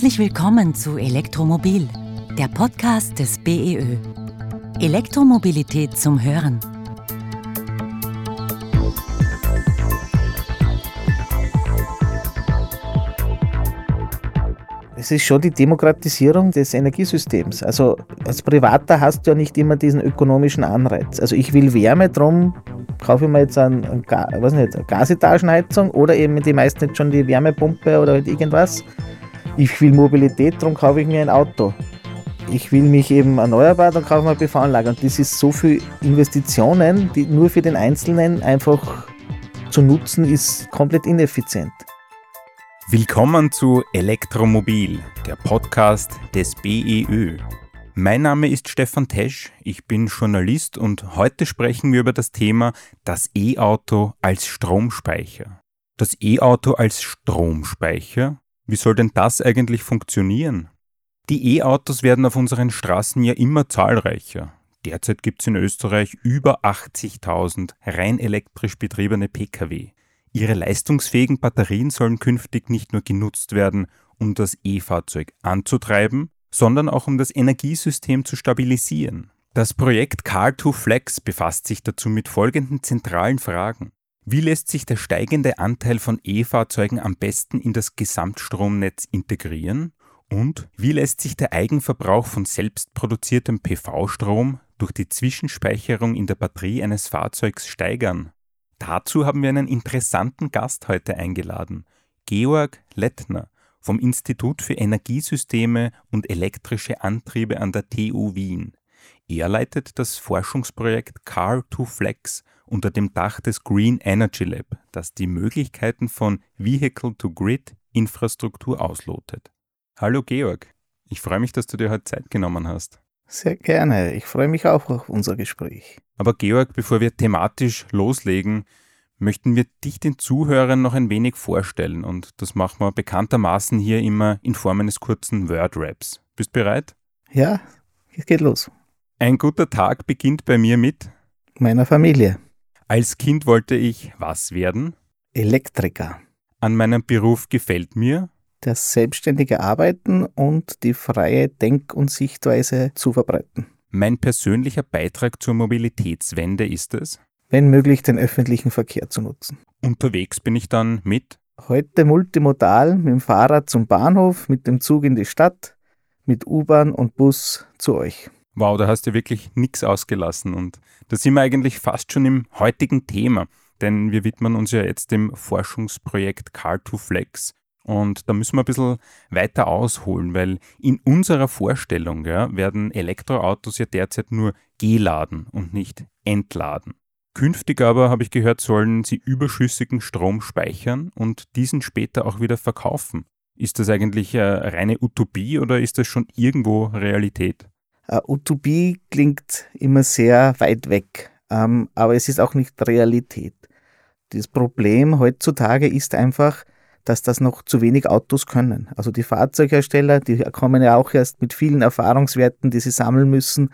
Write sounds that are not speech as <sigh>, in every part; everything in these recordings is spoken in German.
Herzlich willkommen zu Elektromobil, der Podcast des BEÖ. Elektromobilität zum Hören. Es ist schon die Demokratisierung des Energiesystems. Also als Privater hast du ja nicht immer diesen ökonomischen Anreiz. Also ich will Wärme, drum kaufe ich mir jetzt ein, ein, was nicht, eine Gasetagenheizung oder eben die meisten jetzt schon die Wärmepumpe oder halt irgendwas. Ich will Mobilität, darum kaufe ich mir ein Auto. Ich will mich eben erneuerbar, dann kaufe ich mir eine PV-Anlage. Und das ist so viel Investitionen, die nur für den Einzelnen einfach zu nutzen, ist komplett ineffizient. Willkommen zu Elektromobil, der Podcast des BEÖ. Mein Name ist Stefan Tesch, ich bin Journalist und heute sprechen wir über das Thema das E-Auto als Stromspeicher. Das E-Auto als Stromspeicher? Wie soll denn das eigentlich funktionieren? Die E-Autos werden auf unseren Straßen ja immer zahlreicher. Derzeit gibt es in Österreich über 80.000 rein elektrisch betriebene Pkw. Ihre leistungsfähigen Batterien sollen künftig nicht nur genutzt werden, um das E-Fahrzeug anzutreiben, sondern auch um das Energiesystem zu stabilisieren. Das Projekt Car2Flex befasst sich dazu mit folgenden zentralen Fragen. Wie lässt sich der steigende Anteil von E-Fahrzeugen am besten in das Gesamtstromnetz integrieren? Und wie lässt sich der Eigenverbrauch von selbstproduziertem PV-Strom durch die Zwischenspeicherung in der Batterie eines Fahrzeugs steigern? Dazu haben wir einen interessanten Gast heute eingeladen, Georg Lettner, vom Institut für Energiesysteme und elektrische Antriebe an der TU Wien. Er leitet das Forschungsprojekt Car2Flex unter dem Dach des Green Energy Lab, das die Möglichkeiten von Vehicle-to-Grid-Infrastruktur auslotet. Hallo Georg, ich freue mich, dass du dir heute Zeit genommen hast. Sehr gerne, ich freue mich auch auf unser Gespräch. Aber Georg, bevor wir thematisch loslegen, möchten wir dich den Zuhörern noch ein wenig vorstellen und das machen wir bekanntermaßen hier immer in Form eines kurzen Word-Raps. Bist bereit? Ja, es geht los. Ein guter Tag beginnt bei mir mit meiner Familie. Als Kind wollte ich was werden? Elektriker. An meinem Beruf gefällt mir das selbstständige Arbeiten und die freie Denk- und Sichtweise zu verbreiten. Mein persönlicher Beitrag zur Mobilitätswende ist es, wenn möglich den öffentlichen Verkehr zu nutzen. Unterwegs bin ich dann mit Heute multimodal mit dem Fahrrad zum Bahnhof, mit dem Zug in die Stadt, mit U-Bahn und Bus zu euch. Wow, da hast du wirklich nichts ausgelassen und da sind wir eigentlich fast schon im heutigen Thema, denn wir widmen uns ja jetzt dem Forschungsprojekt Car2Flex und da müssen wir ein bisschen weiter ausholen, weil in unserer Vorstellung ja, werden Elektroautos ja derzeit nur geladen und nicht entladen. Künftig aber, habe ich gehört, sollen sie überschüssigen Strom speichern und diesen später auch wieder verkaufen. Ist das eigentlich eine reine Utopie oder ist das schon irgendwo Realität? Uh, Utopie klingt immer sehr weit weg, ähm, aber es ist auch nicht Realität. Das Problem heutzutage ist einfach, dass das noch zu wenig Autos können. Also die Fahrzeughersteller, die kommen ja auch erst mit vielen Erfahrungswerten, die sie sammeln müssen,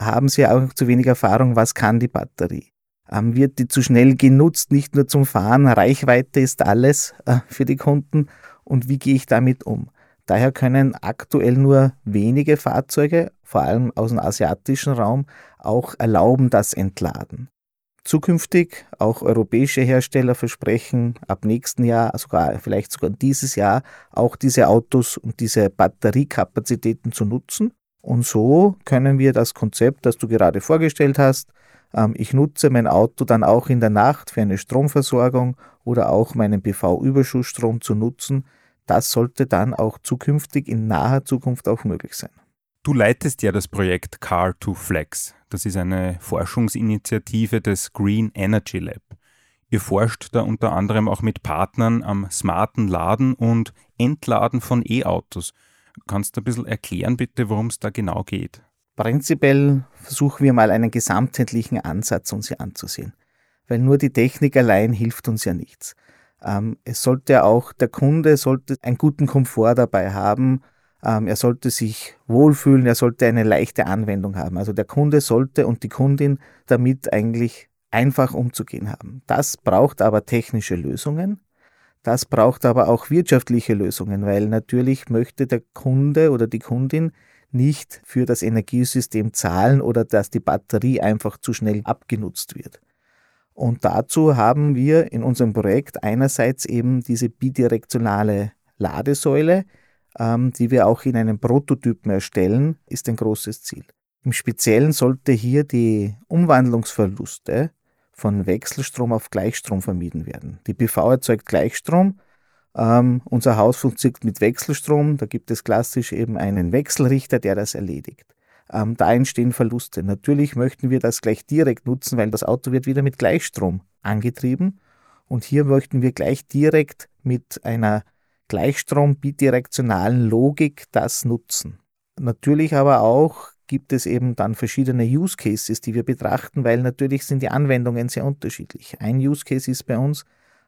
haben sie auch zu wenig Erfahrung, was kann die Batterie ähm, wird die zu schnell genutzt, nicht nur zum Fahren. Reichweite ist alles äh, für die Kunden und wie gehe ich damit um? Daher können aktuell nur wenige Fahrzeuge, vor allem aus dem asiatischen Raum, auch erlauben das Entladen. Zukünftig auch europäische Hersteller versprechen ab nächsten Jahr, sogar vielleicht sogar dieses Jahr, auch diese Autos und diese Batteriekapazitäten zu nutzen. Und so können wir das Konzept, das du gerade vorgestellt hast, ähm, ich nutze mein Auto dann auch in der Nacht für eine Stromversorgung oder auch meinen PV-Überschussstrom zu nutzen. Das sollte dann auch zukünftig in naher Zukunft auch möglich sein. Du leitest ja das Projekt Car2Flex. Das ist eine Forschungsinitiative des Green Energy Lab. Ihr forscht da unter anderem auch mit Partnern am smarten Laden und Entladen von E-Autos. Kannst du ein bisschen erklären, bitte, worum es da genau geht? Prinzipiell versuchen wir mal einen gesamtheitlichen Ansatz uns hier anzusehen, weil nur die Technik allein hilft uns ja nichts. Ähm, es sollte auch, der Kunde sollte einen guten Komfort dabei haben, er sollte sich wohlfühlen, er sollte eine leichte Anwendung haben. Also der Kunde sollte und die Kundin damit eigentlich einfach umzugehen haben. Das braucht aber technische Lösungen. Das braucht aber auch wirtschaftliche Lösungen, weil natürlich möchte der Kunde oder die Kundin nicht für das Energiesystem zahlen oder dass die Batterie einfach zu schnell abgenutzt wird. Und dazu haben wir in unserem Projekt einerseits eben diese bidirektionale Ladesäule, ähm, die wir auch in einem Prototypen erstellen, ist ein großes Ziel. Im Speziellen sollte hier die Umwandlungsverluste von Wechselstrom auf Gleichstrom vermieden werden. Die PV erzeugt Gleichstrom. Ähm, unser Haus funktioniert mit Wechselstrom. Da gibt es klassisch eben einen Wechselrichter, der das erledigt. Ähm, da entstehen Verluste. Natürlich möchten wir das gleich direkt nutzen, weil das Auto wird wieder mit Gleichstrom angetrieben. Und hier möchten wir gleich direkt mit einer Gleichstrom-bidirektionalen Logik das nutzen. Natürlich aber auch gibt es eben dann verschiedene Use Cases, die wir betrachten, weil natürlich sind die Anwendungen sehr unterschiedlich. Ein Use Case ist bei uns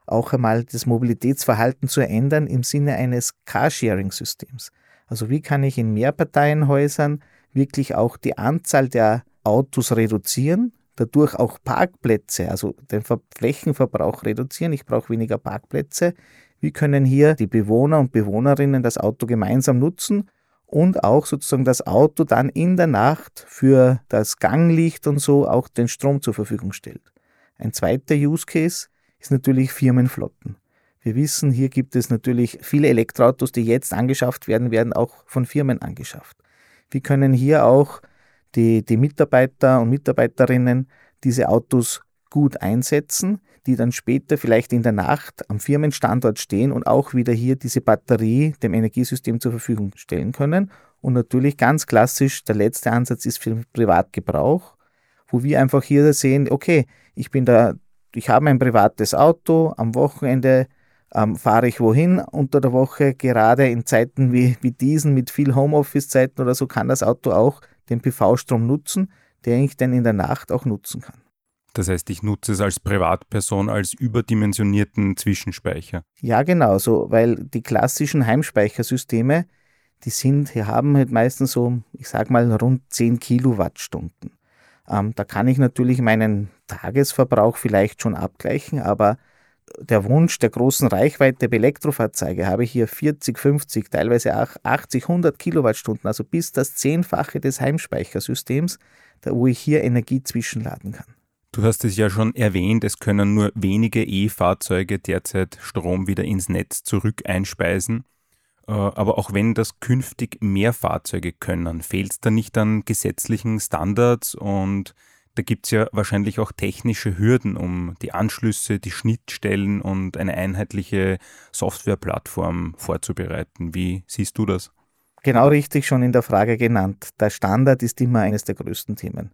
auch einmal das Mobilitätsverhalten zu ändern im Sinne eines Carsharing-Systems. Also wie kann ich in Mehrparteienhäusern wirklich auch die Anzahl der Autos reduzieren, dadurch auch Parkplätze, also den Flächenverbrauch reduzieren. Ich brauche weniger Parkplätze. Wie können hier die Bewohner und Bewohnerinnen das Auto gemeinsam nutzen und auch sozusagen das Auto dann in der Nacht für das Ganglicht und so auch den Strom zur Verfügung stellt. Ein zweiter Use Case ist natürlich Firmenflotten. Wir wissen, hier gibt es natürlich viele Elektroautos, die jetzt angeschafft werden, werden auch von Firmen angeschafft. Wie können hier auch die, die Mitarbeiter und Mitarbeiterinnen diese Autos gut einsetzen, die dann später vielleicht in der Nacht am Firmenstandort stehen und auch wieder hier diese Batterie dem Energiesystem zur Verfügung stellen können. Und natürlich ganz klassisch, der letzte Ansatz ist für den Privatgebrauch, wo wir einfach hier sehen, okay, ich bin da, ich habe ein privates Auto, am Wochenende ähm, fahre ich wohin unter der Woche, gerade in Zeiten wie, wie diesen mit viel Homeoffice-Zeiten oder so, kann das Auto auch den PV-Strom nutzen, den ich dann in der Nacht auch nutzen kann. Das heißt, ich nutze es als Privatperson als überdimensionierten Zwischenspeicher. Ja, genau so, weil die klassischen Heimspeichersysteme, die sind, die haben halt meistens so, ich sag mal, rund 10 Kilowattstunden. Ähm, da kann ich natürlich meinen Tagesverbrauch vielleicht schon abgleichen, aber der Wunsch der großen Reichweite der Elektrofahrzeuge habe ich hier 40, 50, teilweise auch 80, 100 Kilowattstunden, also bis das Zehnfache des Heimspeichersystems, wo ich hier Energie zwischenladen kann. Du hast es ja schon erwähnt, es können nur wenige E-Fahrzeuge derzeit Strom wieder ins Netz zurück einspeisen. Äh, aber auch wenn das künftig mehr Fahrzeuge können, fehlt es da nicht an gesetzlichen Standards und da gibt es ja wahrscheinlich auch technische Hürden, um die Anschlüsse, die Schnittstellen und eine einheitliche Softwareplattform vorzubereiten. Wie siehst du das? Genau richtig schon in der Frage genannt. Der Standard ist immer eines der größten Themen.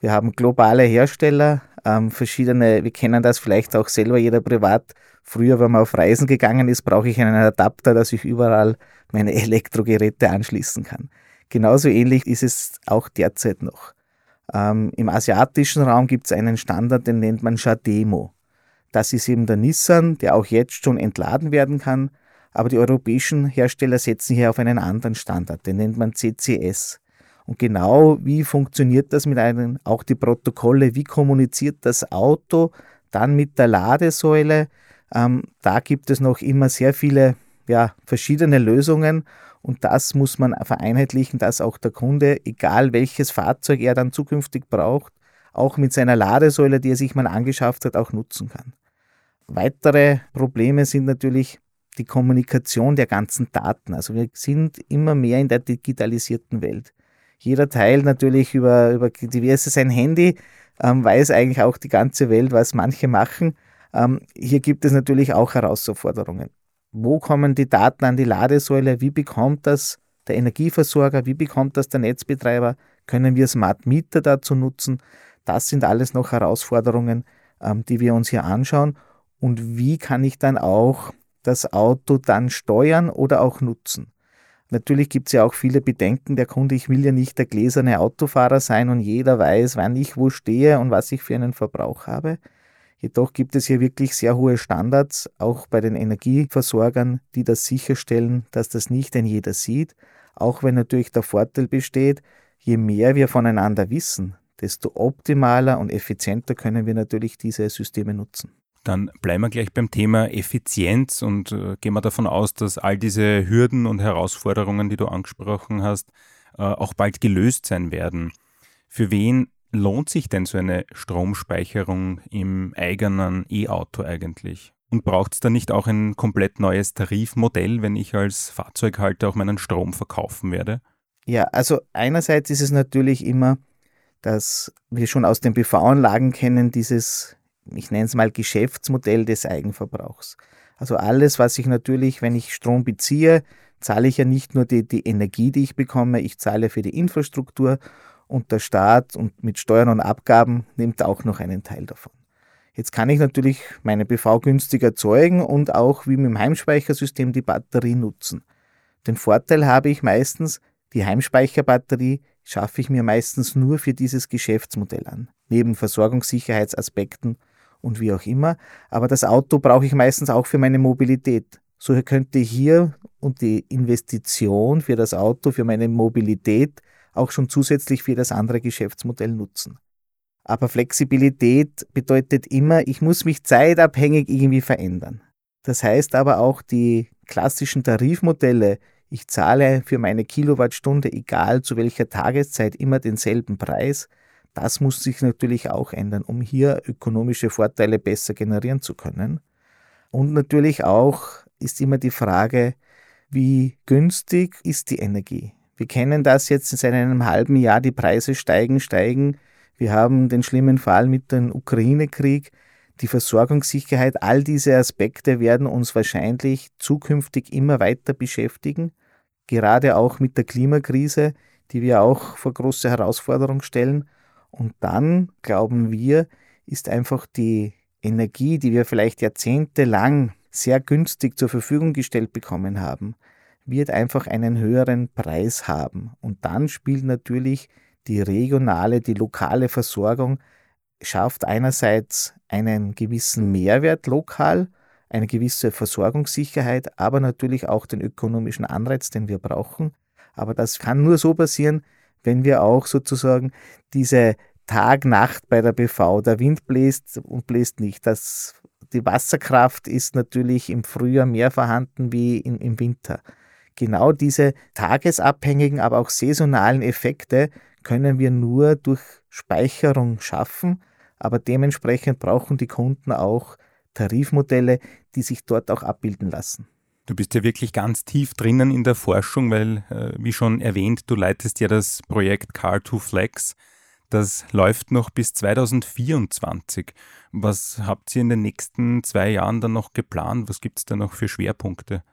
Wir haben globale Hersteller, ähm, verschiedene, wir kennen das vielleicht auch selber, jeder privat. Früher, wenn man auf Reisen gegangen ist, brauche ich einen Adapter, dass ich überall meine <laughs> Elektrogeräte anschließen kann. Genauso ähnlich ist es auch derzeit noch. Ähm, Im asiatischen Raum gibt es einen Standard, den nennt man Shademo. Das ist eben der Nissan, der auch jetzt schon entladen werden kann. Aber die europäischen Hersteller setzen hier auf einen anderen Standard, den nennt man CCS. Und genau wie funktioniert das mit einem, auch die Protokolle, wie kommuniziert das Auto dann mit der Ladesäule? Ähm, da gibt es noch immer sehr viele ja, verschiedene Lösungen und das muss man vereinheitlichen, dass auch der Kunde, egal welches Fahrzeug er dann zukünftig braucht, auch mit seiner Ladesäule, die er sich mal angeschafft hat, auch nutzen kann. Weitere Probleme sind natürlich die Kommunikation der ganzen Daten. Also wir sind immer mehr in der digitalisierten Welt. Jeder teilt natürlich über, über diverse sein Handy, ähm, weiß eigentlich auch die ganze Welt, was manche machen. Ähm, hier gibt es natürlich auch Herausforderungen wo kommen die Daten an die Ladesäule, wie bekommt das der Energieversorger, wie bekommt das der Netzbetreiber, können wir Smart Meter dazu nutzen. Das sind alles noch Herausforderungen, ähm, die wir uns hier anschauen. Und wie kann ich dann auch das Auto dann steuern oder auch nutzen? Natürlich gibt es ja auch viele Bedenken. Der Kunde, ich will ja nicht der gläserne Autofahrer sein und jeder weiß, wann ich wo stehe und was ich für einen Verbrauch habe. Jedoch gibt es hier wirklich sehr hohe Standards, auch bei den Energieversorgern, die das sicherstellen, dass das nicht ein jeder sieht, auch wenn natürlich der Vorteil besteht, je mehr wir voneinander wissen, desto optimaler und effizienter können wir natürlich diese Systeme nutzen. Dann bleiben wir gleich beim Thema Effizienz und äh, gehen wir davon aus, dass all diese Hürden und Herausforderungen, die du angesprochen hast, äh, auch bald gelöst sein werden. Für wen lohnt sich denn so eine Stromspeicherung im eigenen E-Auto eigentlich? Und braucht es da nicht auch ein komplett neues Tarifmodell, wenn ich als Fahrzeughalter auch meinen Strom verkaufen werde? Ja, also einerseits ist es natürlich immer, dass wir schon aus den PV-Anlagen kennen, dieses, ich nenne es mal Geschäftsmodell des Eigenverbrauchs. Also alles, was ich natürlich, wenn ich Strom beziehe, zahle ich ja nicht nur die, die Energie, die ich bekomme, ich zahle für die Infrastruktur und der Staat und mit Steuern und Abgaben nimmt auch noch einen Teil davon. Jetzt kann ich natürlich meine PV günstig erzeugen und auch wie mit dem Heimspeichersystem die Batterie nutzen. Den Vorteil habe ich meistens, die Heimspeicherbatterie schaffe ich mir meistens nur für dieses Geschäftsmodell an, neben Versorgungssicherheitsaspekten und wie auch immer. Aber das Auto brauche ich meistens auch für meine Mobilität. So könnte hier und die Investition für das Auto, für meine Mobilität auch schon zusätzlich für das andere Geschäftsmodell nutzen. Aber Flexibilität bedeutet immer, ich muss mich zeitabhängig irgendwie verändern. Das heißt aber auch die klassischen Tarifmodelle, ich zahle für meine Kilowattstunde, egal zu welcher Tageszeit, immer denselben Preis. Das muss sich natürlich auch ändern, um hier ökonomische Vorteile besser generieren zu können. Und natürlich auch ist immer die Frage, wie günstig ist die Energie? Wir kennen das jetzt seit einem halben Jahr, die Preise steigen, steigen. Wir haben den schlimmen Fall mit dem Ukraine-Krieg. Die Versorgungssicherheit, all diese Aspekte werden uns wahrscheinlich zukünftig immer weiter beschäftigen gerade auch mit der Klimakrise, die wir auch vor große Herausforderungen stellen. Und dann, glauben wir, ist einfach die Energie, die wir vielleicht jahrzehntelang sehr günstig zur Verfügung gestellt bekommen haben, wird einfach einen höheren Preis haben. Und dann spielt natürlich die regionale, die lokale Versorgung, schafft einerseits einen gewissen Mehrwert lokal, eine gewisse Versorgungssicherheit, aber natürlich auch den ökonomischen Anreiz, den wir brauchen. Aber das kann nur so passieren, wenn wir auch sozusagen diese Tag-Nacht bei der BV, der Wind bläst und bläst nicht. Das, die Wasserkraft ist natürlich im Frühjahr mehr vorhanden wie in, im Winter. Genau diese tagesabhängigen, aber auch saisonalen Effekte können wir nur durch Speicherung schaffen, aber dementsprechend brauchen die Kunden auch Tarifmodelle, die sich dort auch abbilden lassen. Du bist ja wirklich ganz tief drinnen in der Forschung, weil, äh, wie schon erwähnt, du leitest ja das Projekt Car2Flex. Das läuft noch bis 2024. Was habt ihr in den nächsten zwei Jahren dann noch geplant? Was gibt es da noch für Schwerpunkte?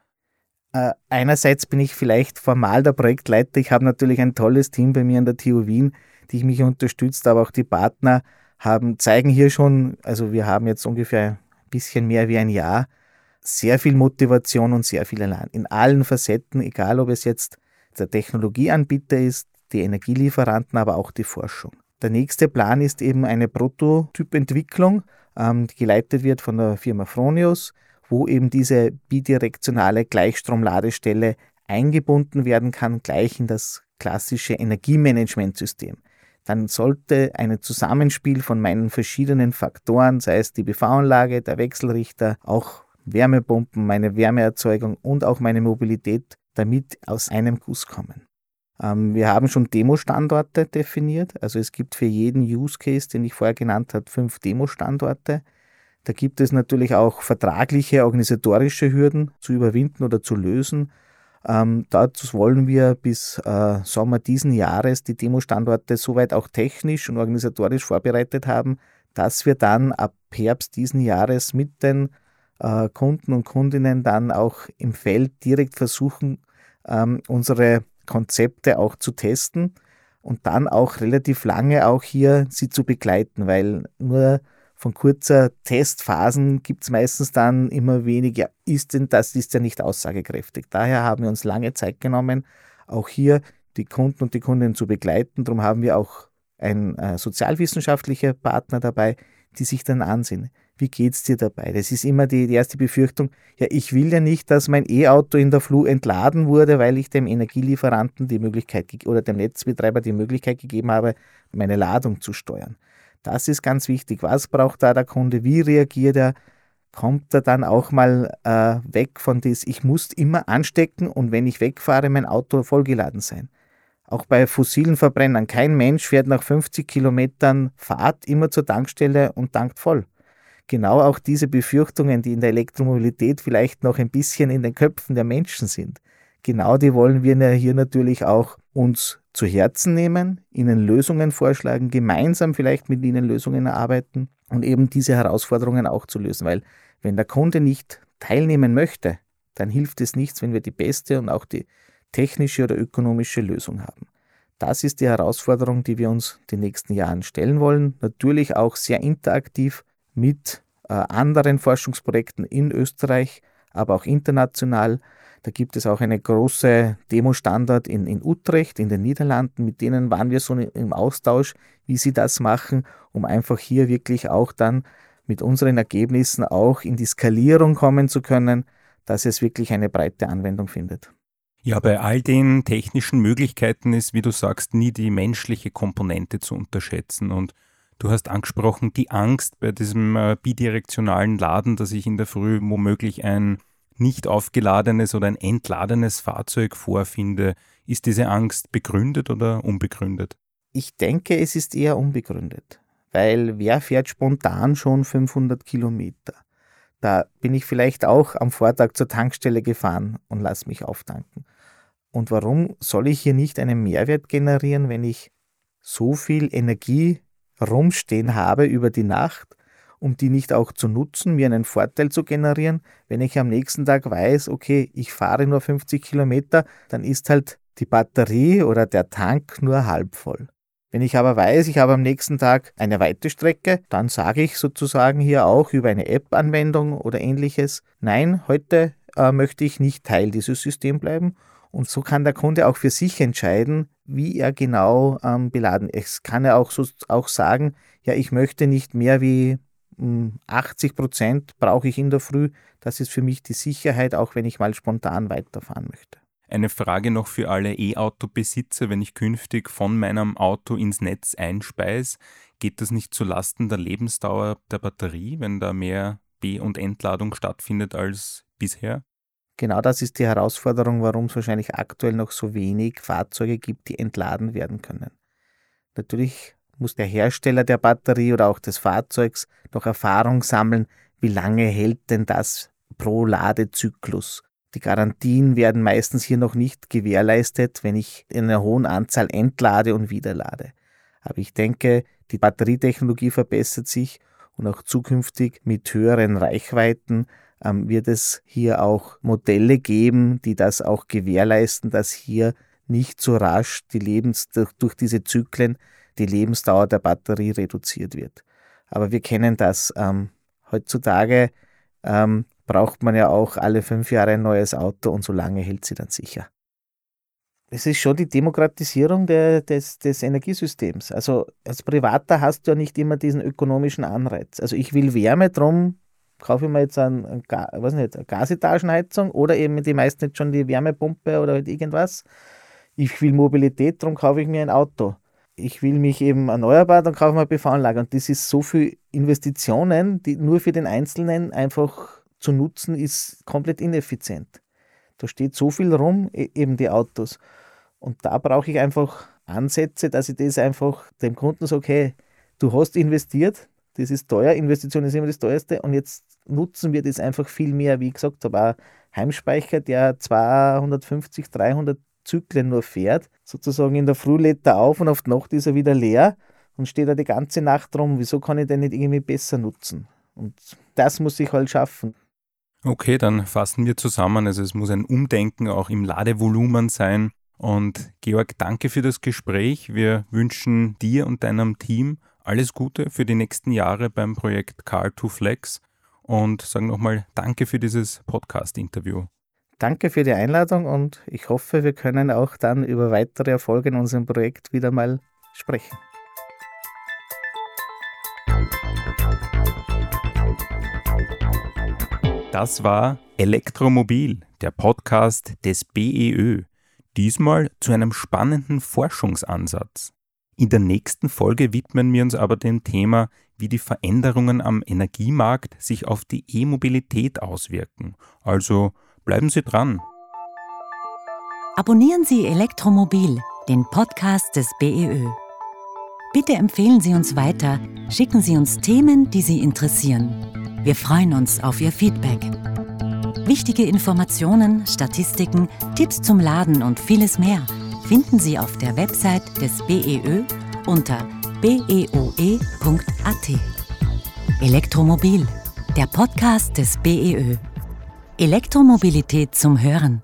Äh, einerseits bin ich vielleicht formal der Projektleiter. Ich habe natürlich ein tolles Team bei mir an der TU Wien, die mich unterstützt, aber auch die Partner haben, zeigen hier schon, also wir haben jetzt ungefähr bisschen mehr wie ein Jahr, sehr viel Motivation und sehr viel Elan. In allen Facetten, egal ob es jetzt der Technologieanbieter ist, die Energielieferanten, aber auch die Forschung. Der nächste Plan ist eben eine Prototypentwicklung, ähm, die geleitet wird von der Firma Fronius, wo eben diese bidirektionale Gleichstromladestelle eingebunden werden kann, gleich in das klassische Energiemanagementsystem dann sollte ein Zusammenspiel von meinen verschiedenen Faktoren, sei es die BV-Anlage, der Wechselrichter, auch Wärmepumpen, meine Wärmeerzeugung und auch meine Mobilität damit aus einem Guss kommen. Ähm, wir haben schon Demo-Standorte definiert. Also es gibt für jeden Use Case, den ich vorher genannt habe, fünf Demo-Standorte. Da gibt es natürlich auch vertragliche, organisatorische Hürden zu überwinden oder zu lösen. Ähm, dazu wollen wir bis äh, Sommer diesen Jahres die Demo-Standorte soweit auch technisch und organisatorisch vorbereitet haben, dass wir dann ab Herbst diesen Jahres mit den äh, Kunden und Kundinnen dann auch im Feld direkt versuchen, ähm, unsere Konzepte auch zu testen und dann auch relativ lange auch hier sie zu begleiten, weil nur von kurzer Testphasen gibt es meistens dann immer weniger, ist denn das ist ja nicht aussagekräftig. Daher haben wir uns lange Zeit genommen, auch hier die Kunden und die Kundinnen zu begleiten. Darum haben wir auch einen äh, sozialwissenschaftlicher Partner dabei, die sich dann ansehen. Wie geht es dir dabei? Das ist immer die, die erste Befürchtung. Ja, ich will ja nicht, dass mein E-Auto in der Flu entladen wurde, weil ich dem Energielieferanten die Möglichkeit oder dem Netzbetreiber die Möglichkeit gegeben habe, meine Ladung zu steuern. Das ist ganz wichtig. Was braucht da der Kunde? Wie reagiert er? kommt er dann auch mal äh, weg von das, ich muss immer anstecken und wenn ich wegfahre, mein Auto vollgeladen sein. Auch bei fossilen Verbrennern. Kein Mensch fährt nach 50 Kilometern Fahrt immer zur Tankstelle und tankt voll. Genau auch diese Befürchtungen, die in der Elektromobilität vielleicht noch ein bisschen in den Köpfen der Menschen sind. Genau die wollen wir hier natürlich auch uns zu Herzen nehmen, ihnen Lösungen vorschlagen, gemeinsam vielleicht mit ihnen Lösungen erarbeiten und eben diese Herausforderungen auch zu lösen. Weil wenn der Kunde nicht teilnehmen möchte, dann hilft es nichts, wenn wir die beste und auch die technische oder ökonomische Lösung haben. Das ist die Herausforderung, die wir uns die nächsten Jahren stellen wollen. Natürlich auch sehr interaktiv mit äh, anderen Forschungsprojekten in Österreich, aber auch international. Da gibt es auch eine große Demo-Standard in, in Utrecht, in den Niederlanden. Mit denen waren wir so im Austausch, wie sie das machen, um einfach hier wirklich auch dann mit unseren Ergebnissen auch in die Skalierung kommen zu können, dass es wirklich eine breite Anwendung findet. Ja, bei all den technischen Möglichkeiten ist, wie du sagst, nie die menschliche Komponente zu unterschätzen. Und du hast angesprochen, die Angst bei diesem äh, bidirektionalen Laden, dass ich in der Früh womöglich ein nicht aufgeladenes oder ein entladenes Fahrzeug vorfinde. Ist diese Angst begründet oder unbegründet? Ich denke, es ist eher unbegründet, weil wer fährt spontan schon 500 Kilometer? Da bin ich vielleicht auch am Vortag zur Tankstelle gefahren und lass mich auftanken. Und warum soll ich hier nicht einen Mehrwert generieren, wenn ich so viel Energie rumstehen habe über die Nacht, um die nicht auch zu nutzen, mir einen Vorteil zu generieren, wenn ich am nächsten Tag weiß, okay, ich fahre nur 50 Kilometer, dann ist halt die Batterie oder der Tank nur halb voll. Wenn ich aber weiß, ich habe am nächsten Tag eine weite Strecke, dann sage ich sozusagen hier auch über eine App-Anwendung oder ähnliches, nein, heute äh, möchte ich nicht Teil dieses Systems bleiben. Und so kann der Kunde auch für sich entscheiden, wie er genau ähm, beladen ist. Kann er auch, so, auch sagen, ja, ich möchte nicht mehr wie 80 hm, Prozent brauche ich in der Früh. Das ist für mich die Sicherheit, auch wenn ich mal spontan weiterfahren möchte. Eine Frage noch für alle E-Auto-Besitzer, wenn ich künftig von meinem Auto ins Netz einspeise, geht das nicht zulasten der Lebensdauer der Batterie, wenn da mehr B- und Entladung stattfindet als bisher? Genau das ist die Herausforderung, warum es wahrscheinlich aktuell noch so wenig Fahrzeuge gibt, die entladen werden können. Natürlich muss der Hersteller der Batterie oder auch des Fahrzeugs noch Erfahrung sammeln, wie lange hält denn das pro Ladezyklus. Die Garantien werden meistens hier noch nicht gewährleistet, wenn ich in einer hohen Anzahl entlade und wiederlade. Aber ich denke, die Batterietechnologie verbessert sich und auch zukünftig mit höheren Reichweiten ähm, wird es hier auch Modelle geben, die das auch gewährleisten, dass hier nicht so rasch die Lebens durch, durch diese Zyklen die Lebensdauer der Batterie reduziert wird. Aber wir kennen das. Ähm, heutzutage ähm, braucht man ja auch alle fünf Jahre ein neues Auto und so lange hält sie dann sicher. Es ist schon die Demokratisierung der, des, des Energiesystems. Also als Privater hast du ja nicht immer diesen ökonomischen Anreiz. Also ich will Wärme, drum kaufe ich mir jetzt ein, ein, was nicht, eine Gasetagenheizung oder eben die meisten jetzt schon die Wärmepumpe oder halt irgendwas. Ich will Mobilität, darum kaufe ich mir ein Auto. Ich will mich eben erneuerbar, dann kaufe ich mir eine PV-Anlage. Und das ist so viel Investitionen, die nur für den Einzelnen einfach zu nutzen, ist komplett ineffizient. Da steht so viel rum, e, eben die Autos. Und da brauche ich einfach Ansätze, dass ich das einfach dem Kunden sage, okay, du hast investiert, das ist teuer, Investition ist immer das teuerste und jetzt nutzen wir das einfach viel mehr, wie ich gesagt habe, auch Heimspeicher, der 250, 300 Zyklen nur fährt, sozusagen in der Früh lädt er auf und auf die Nacht ist er wieder leer und steht da die ganze Nacht rum. Wieso kann ich den nicht irgendwie besser nutzen? Und das muss ich halt schaffen. Okay, dann fassen wir zusammen. Also es muss ein Umdenken auch im Ladevolumen sein. Und Georg, danke für das Gespräch. Wir wünschen dir und deinem Team alles Gute für die nächsten Jahre beim Projekt Car2Flex und sagen nochmal Danke für dieses Podcast-Interview. Danke für die Einladung und ich hoffe, wir können auch dann über weitere Erfolge in unserem Projekt wieder mal sprechen. Das war Elektromobil, der Podcast des BEÖ. Diesmal zu einem spannenden Forschungsansatz. In der nächsten Folge widmen wir uns aber dem Thema, wie die Veränderungen am Energiemarkt sich auf die E-Mobilität auswirken. Also bleiben Sie dran. Abonnieren Sie Elektromobil, den Podcast des BEÖ. Bitte empfehlen Sie uns weiter, schicken Sie uns Themen, die Sie interessieren. Wir freuen uns auf Ihr Feedback. Wichtige Informationen, Statistiken, Tipps zum Laden und vieles mehr finden Sie auf der Website des BEÖ unter beoe.at. Elektromobil, der Podcast des BEÖ. Elektromobilität zum Hören.